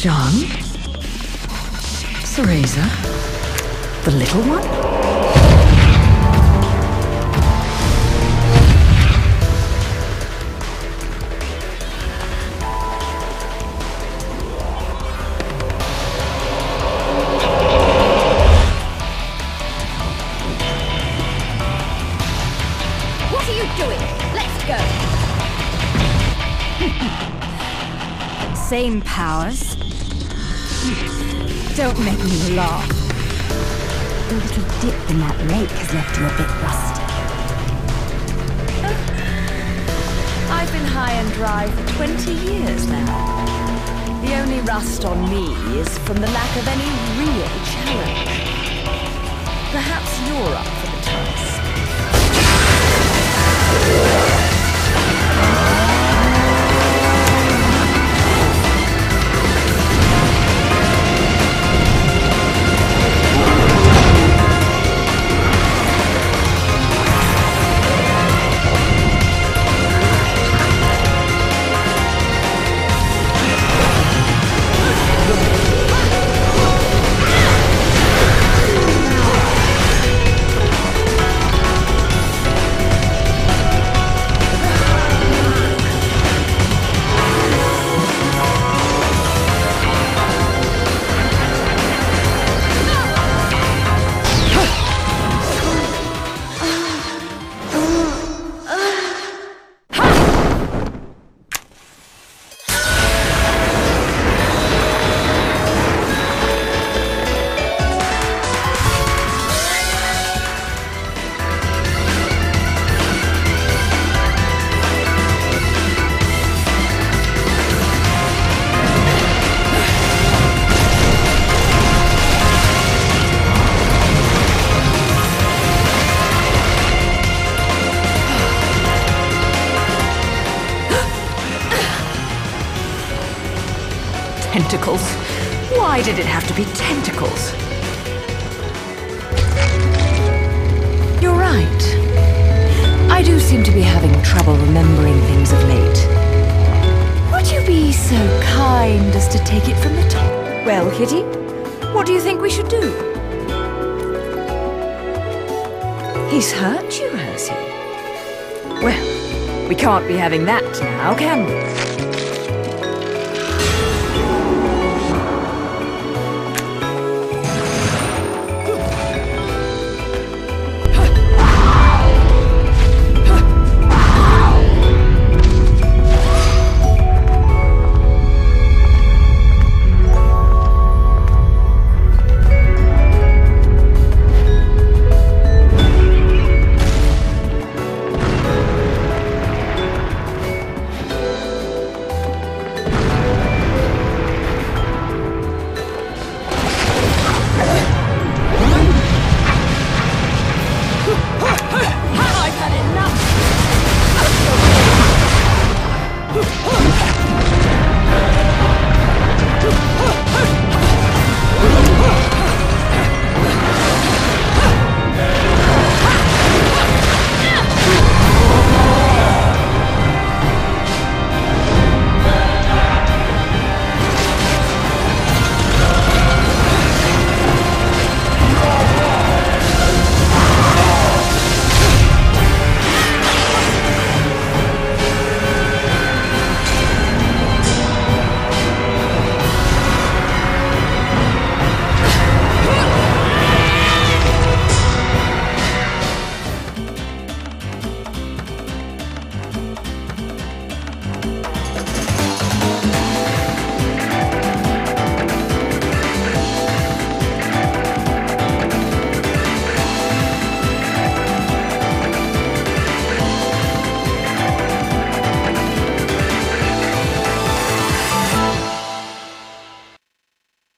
Jeanne? Cereza? The little one? What are you doing? Let's go. Same powers. Don't make me laugh. The little dip in that lake has left you a bit rusty. I've been high and dry for 20 years now. The only rust on me is from the lack of any real challenge. Perhaps you're up for the task. Tentacles. Why did it have to be tentacles? You're right. I do seem to be having trouble remembering things of late. Would you be so kind as to take it from the top? Well, Kitty, what do you think we should do? He's hurt you, has he? Well, we can't be having that now, can we?